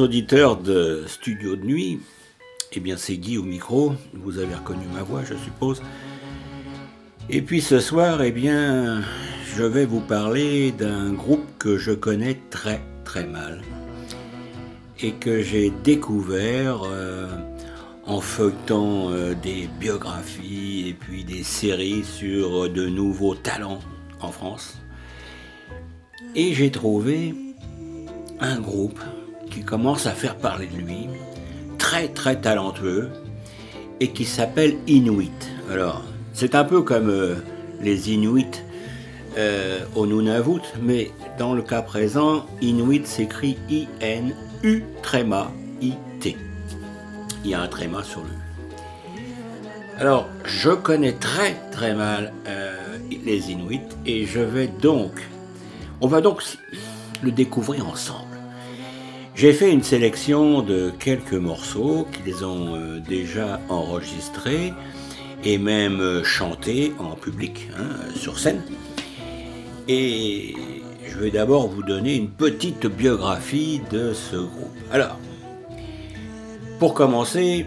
Auditeurs de Studio de Nuit, eh bien c'est Guy au micro, vous avez reconnu ma voix je suppose. Et puis ce soir, eh bien, je vais vous parler d'un groupe que je connais très très mal et que j'ai découvert euh, en feuilletant euh, des biographies et puis des séries sur de nouveaux talents en France. Et j'ai trouvé un groupe qui commence à faire parler de lui, très très talentueux, et qui s'appelle Inuit. Alors, c'est un peu comme euh, les Inuits euh, au Nunavut, mais dans le cas présent, Inuit s'écrit I-N-U tréma I-T. Il y a un tréma sur le alors, je connais très très mal euh, les Inuits et je vais donc, on va donc le découvrir ensemble. J'ai fait une sélection de quelques morceaux qu'ils ont euh, déjà enregistrés et même euh, chantés en public, hein, sur scène. Et je vais d'abord vous donner une petite biographie de ce groupe. Alors, pour commencer,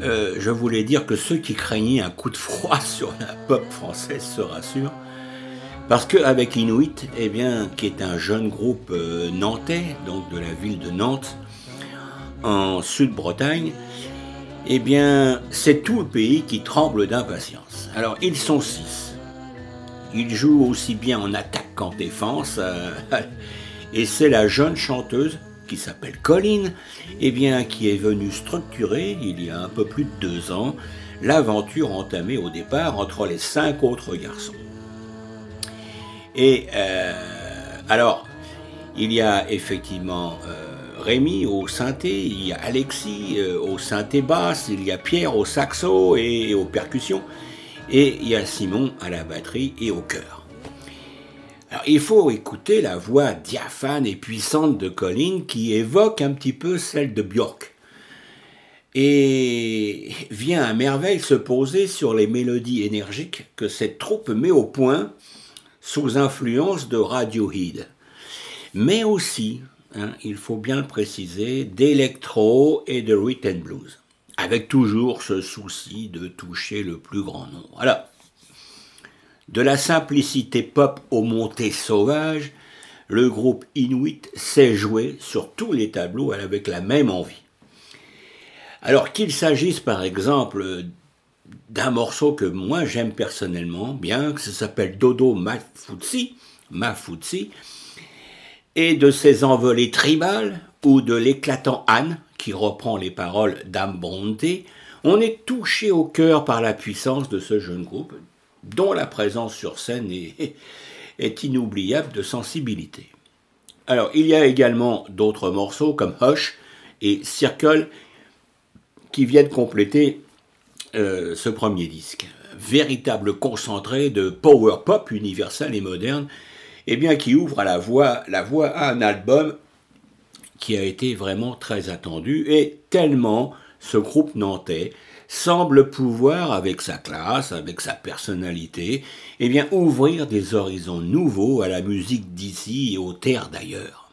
euh, je voulais dire que ceux qui craignaient un coup de froid sur la pop française se rassurent. Parce qu'avec Inuit, eh bien, qui est un jeune groupe euh, nantais, donc de la ville de Nantes, en Sud-Bretagne, eh bien, c'est tout le pays qui tremble d'impatience. Alors, ils sont six. Ils jouent aussi bien en attaque qu'en défense. Euh, et c'est la jeune chanteuse qui s'appelle Colline, eh bien, qui est venue structurer, il y a un peu plus de deux ans, l'aventure entamée au départ entre les cinq autres garçons. Et euh, alors, il y a effectivement euh, Rémi au synthé, il y a Alexis euh, au synthé basse, il y a Pierre au saxo et, aux percussions, et il y a Simon à la batterie et au chœur. Alors, il faut écouter la voix diaphane et puissante de Colin qui évoque un petit peu celle de Björk et vient à merveille se poser sur les mélodies énergiques que cette troupe met au point sous influence de Radiohead, mais aussi, hein, il faut bien le préciser, d'électro et de rhythm blues, avec toujours ce souci de toucher le plus grand nombre. Alors, de la simplicité pop aux montées sauvages, le groupe Inuit sait jouer sur tous les tableaux avec la même envie. Alors qu'il s'agisse par exemple d'un morceau que moi j'aime personnellement bien, que ça s'appelle Dodo Mafutsi, Mafutsi, et de ses envolées tribales ou de l'éclatant Anne, qui reprend les paroles d'Am on est touché au cœur par la puissance de ce jeune groupe, dont la présence sur scène est, est inoubliable de sensibilité. Alors, il y a également d'autres morceaux comme Hush et Circle qui viennent compléter euh, ce premier disque, véritable concentré de power pop universel et moderne, et eh bien qui ouvre la voix, la voix à un album qui a été vraiment très attendu et tellement ce groupe nantais semble pouvoir, avec sa classe, avec sa personnalité, eh bien, ouvrir des horizons nouveaux à la musique d'ici et aux terres d'ailleurs.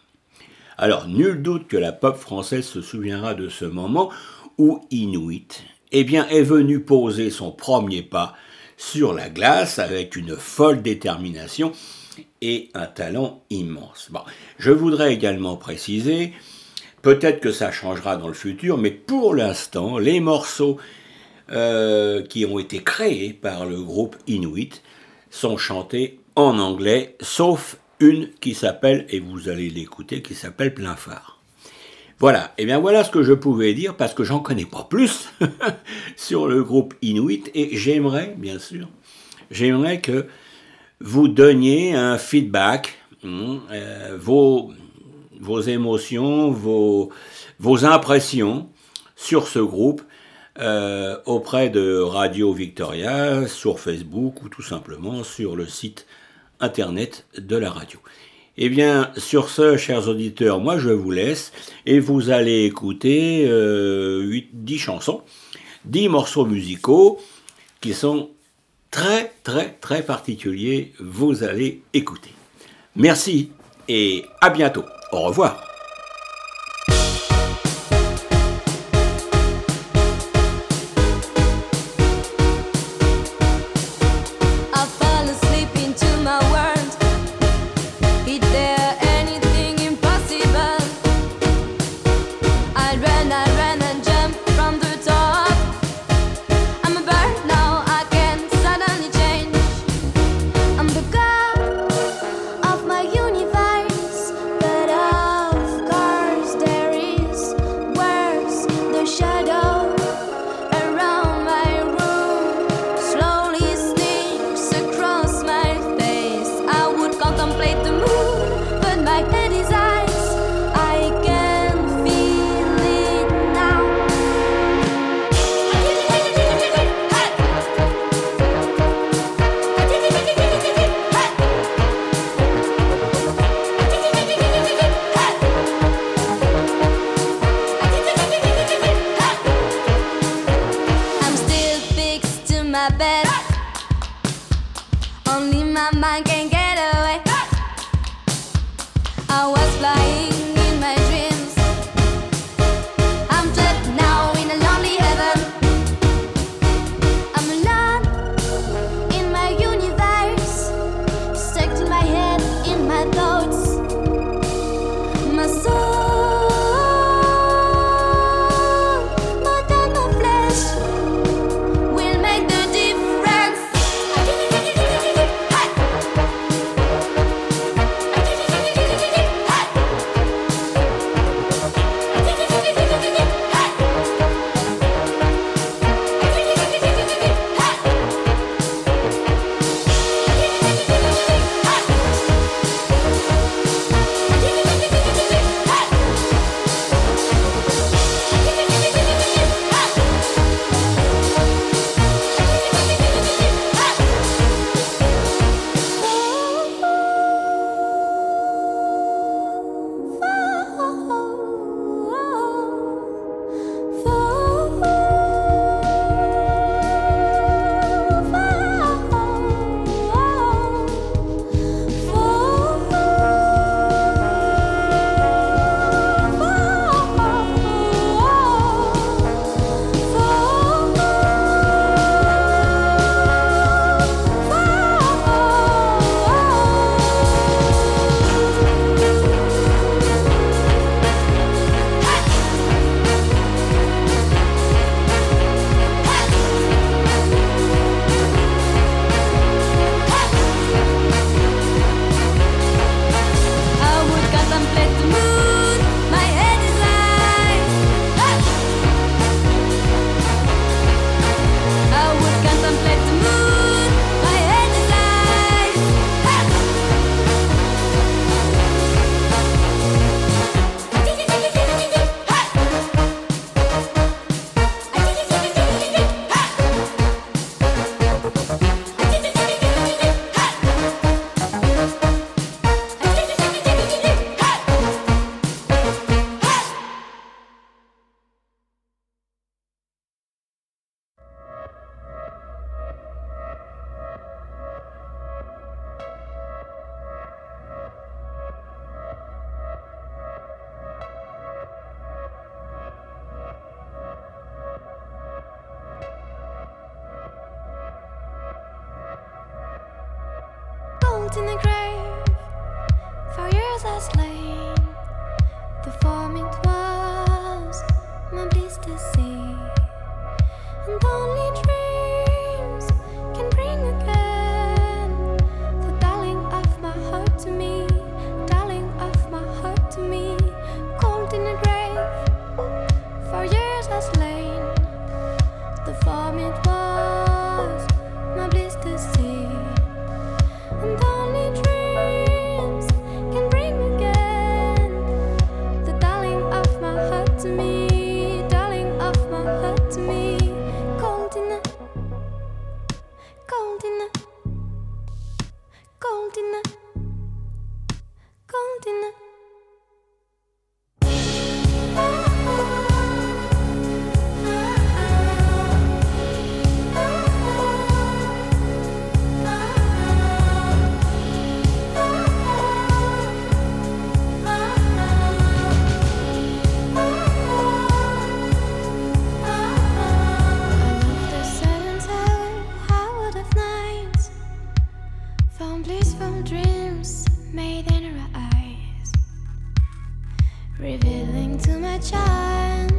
Alors, nul doute que la pop française se souviendra de ce moment où Inuit eh est venu poser son premier pas sur la glace avec une folle détermination et un talent immense. Je voudrais également préciser, peut-être que ça changera dans le futur, mais pour l'instant, les morceaux euh, qui ont été créés par le groupe Inuit sont chantés en anglais, sauf une qui s'appelle, et vous allez l'écouter, qui s'appelle Plein. Voilà, et eh bien voilà ce que je pouvais dire parce que j'en connais pas plus sur le groupe Inuit et j'aimerais, bien sûr, j'aimerais que vous donniez un feedback, hein, euh, vos, émotions, vos, vos impressions sur ce groupe euh, auprès de Radio Victoria, sur Facebook ou tout simplement sur le site internet de la radio. Eh bien, sur ce, chers auditeurs, moi je vous laisse et vous allez écouter euh, 10 chansons, 10 morceaux musicaux qui sont très très très particuliers. Vous allez écouter. Merci et à bientôt. Au revoir. I in the grave. For years I slain the form dreams made in her eyes, revealing to my child.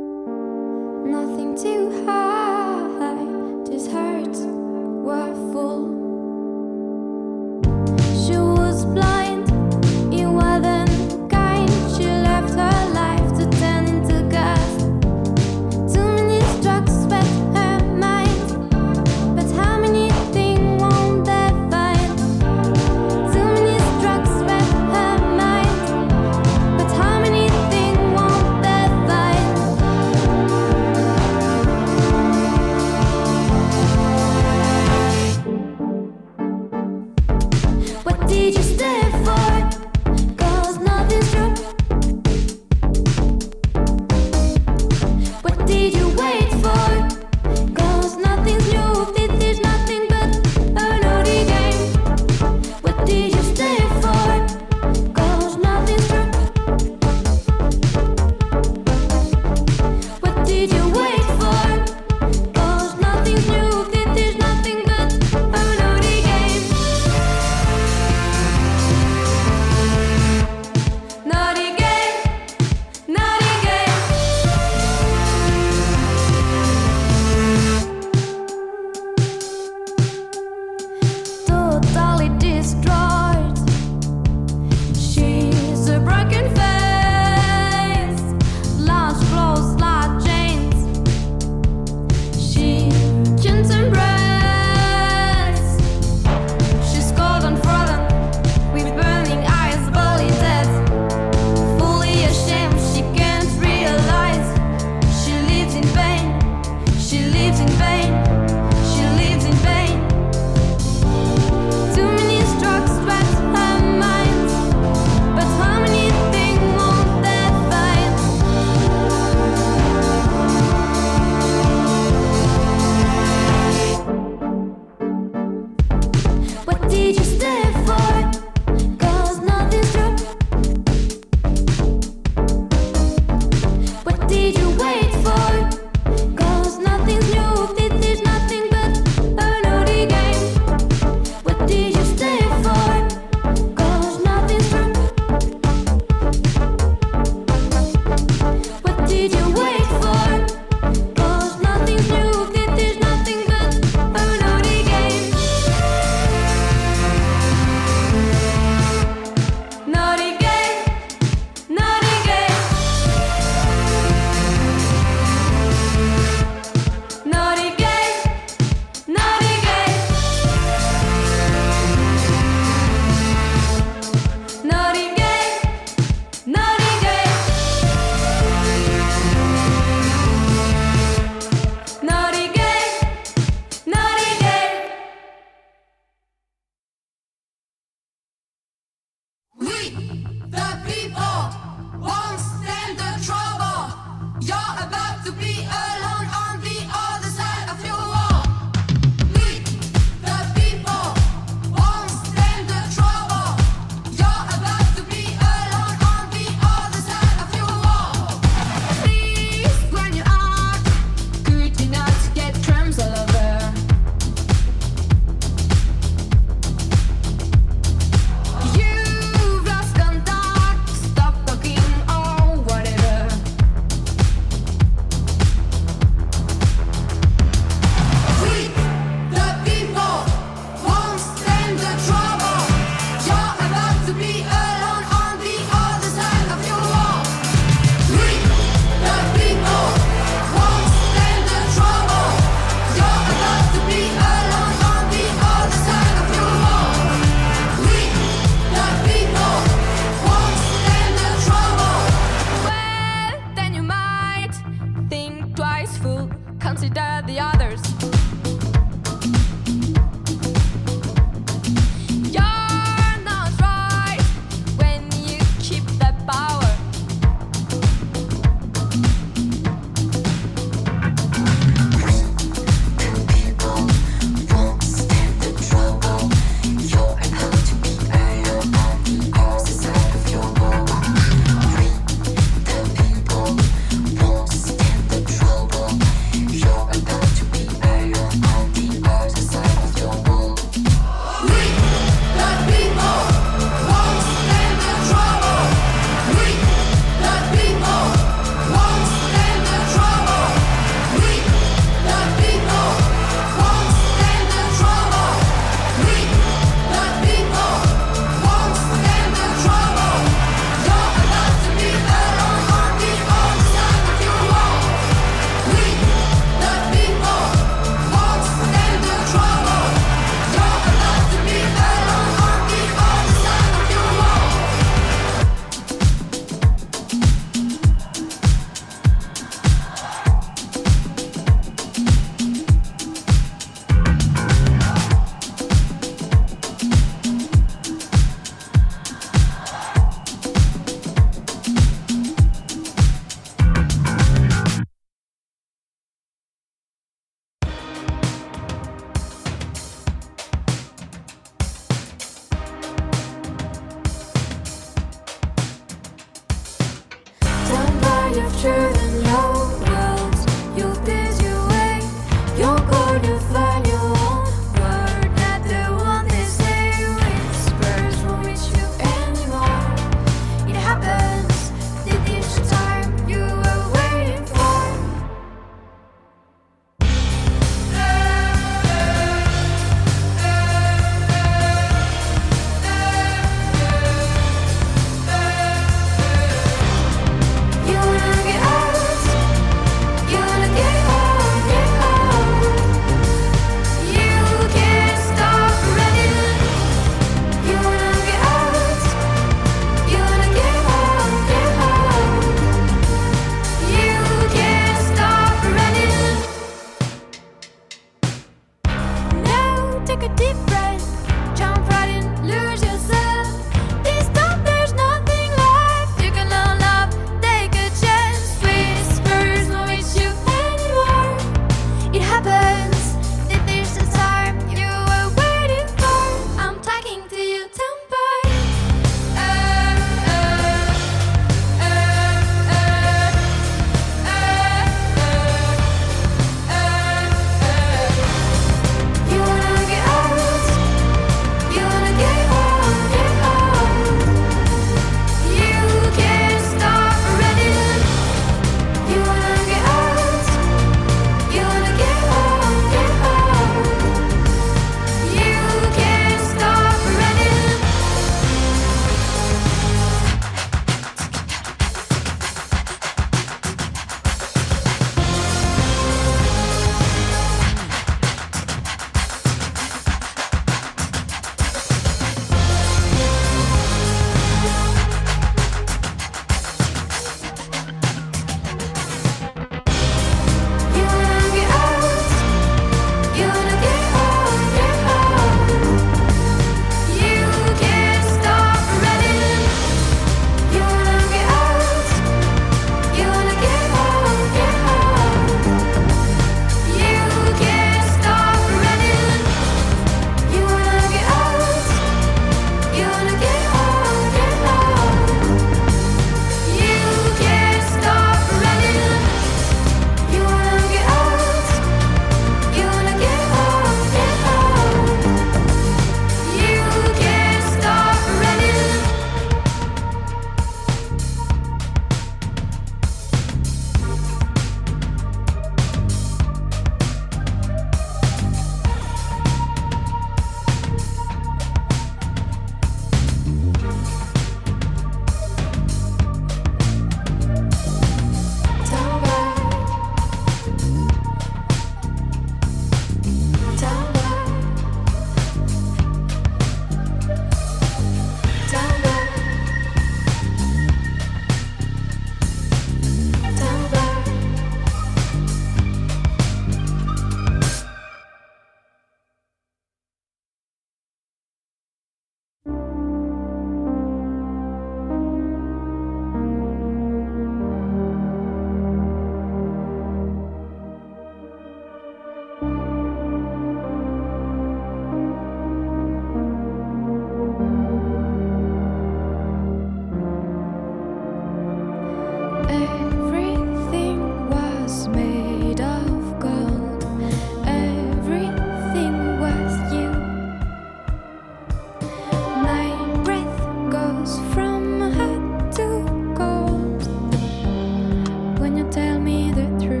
Tell me the truth.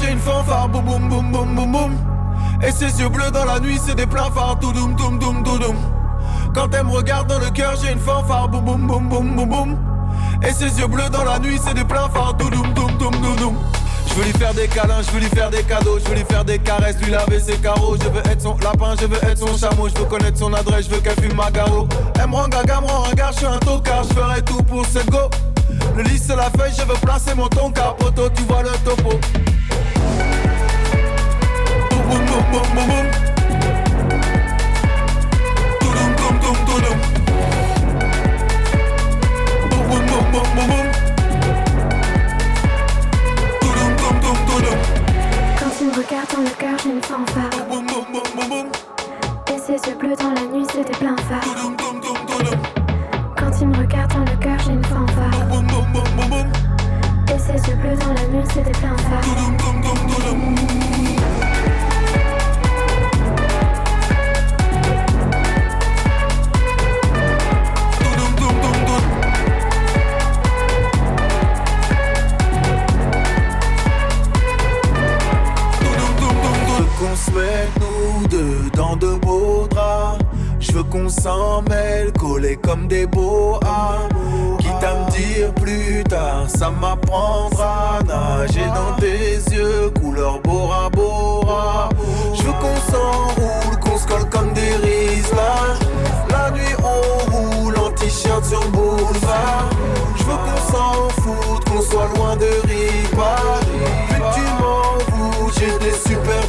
J'ai une fanfare, boum boum boum boum boum boum. Et ses yeux bleus dans la nuit, c'est des pleins phares, tout doum doum doum doum Quand elle me regarde dans le cœur, j'ai une fanfare, boum boum boum boum boum boum. Et ses yeux bleus dans la nuit, c'est des pleins phares, tout doum doum doum doum Je veux lui faire des câlins, je veux lui faire des cadeaux, je veux lui faire des caresses, lui laver ses carreaux. Je veux être son lapin, je veux être son chameau, je veux connaître son adresse, je veux qu'elle fume ma garo. Elle me rend gaga, me je suis un tocard, je ferai tout pour cette go. Le la feuille, je veux placer mon ton capoto, tu vois le topo. Quand tu me regardes dans le cœur, je me sens phare. Bleus dans la nuit, c'était plein phare tu me regardes dans le cœur, j'ai une fanfare. Et ses yeux bleus dans la nuit, c'est des pleins qu'on se met nous deux dans de beaux je veux qu'on s'en mêle, collés comme des boas. Quitte à me dire plus tard, ça m'apprendra à nager dans tes yeux, couleur Bora Bora. Je veux qu'on s'enroule, qu'on se colle comme des rises La nuit on roule en t-shirt sur boulevard. Je veux qu'on s'en foute, qu'on soit loin de Ripa. Plus tu m'en j'ai des super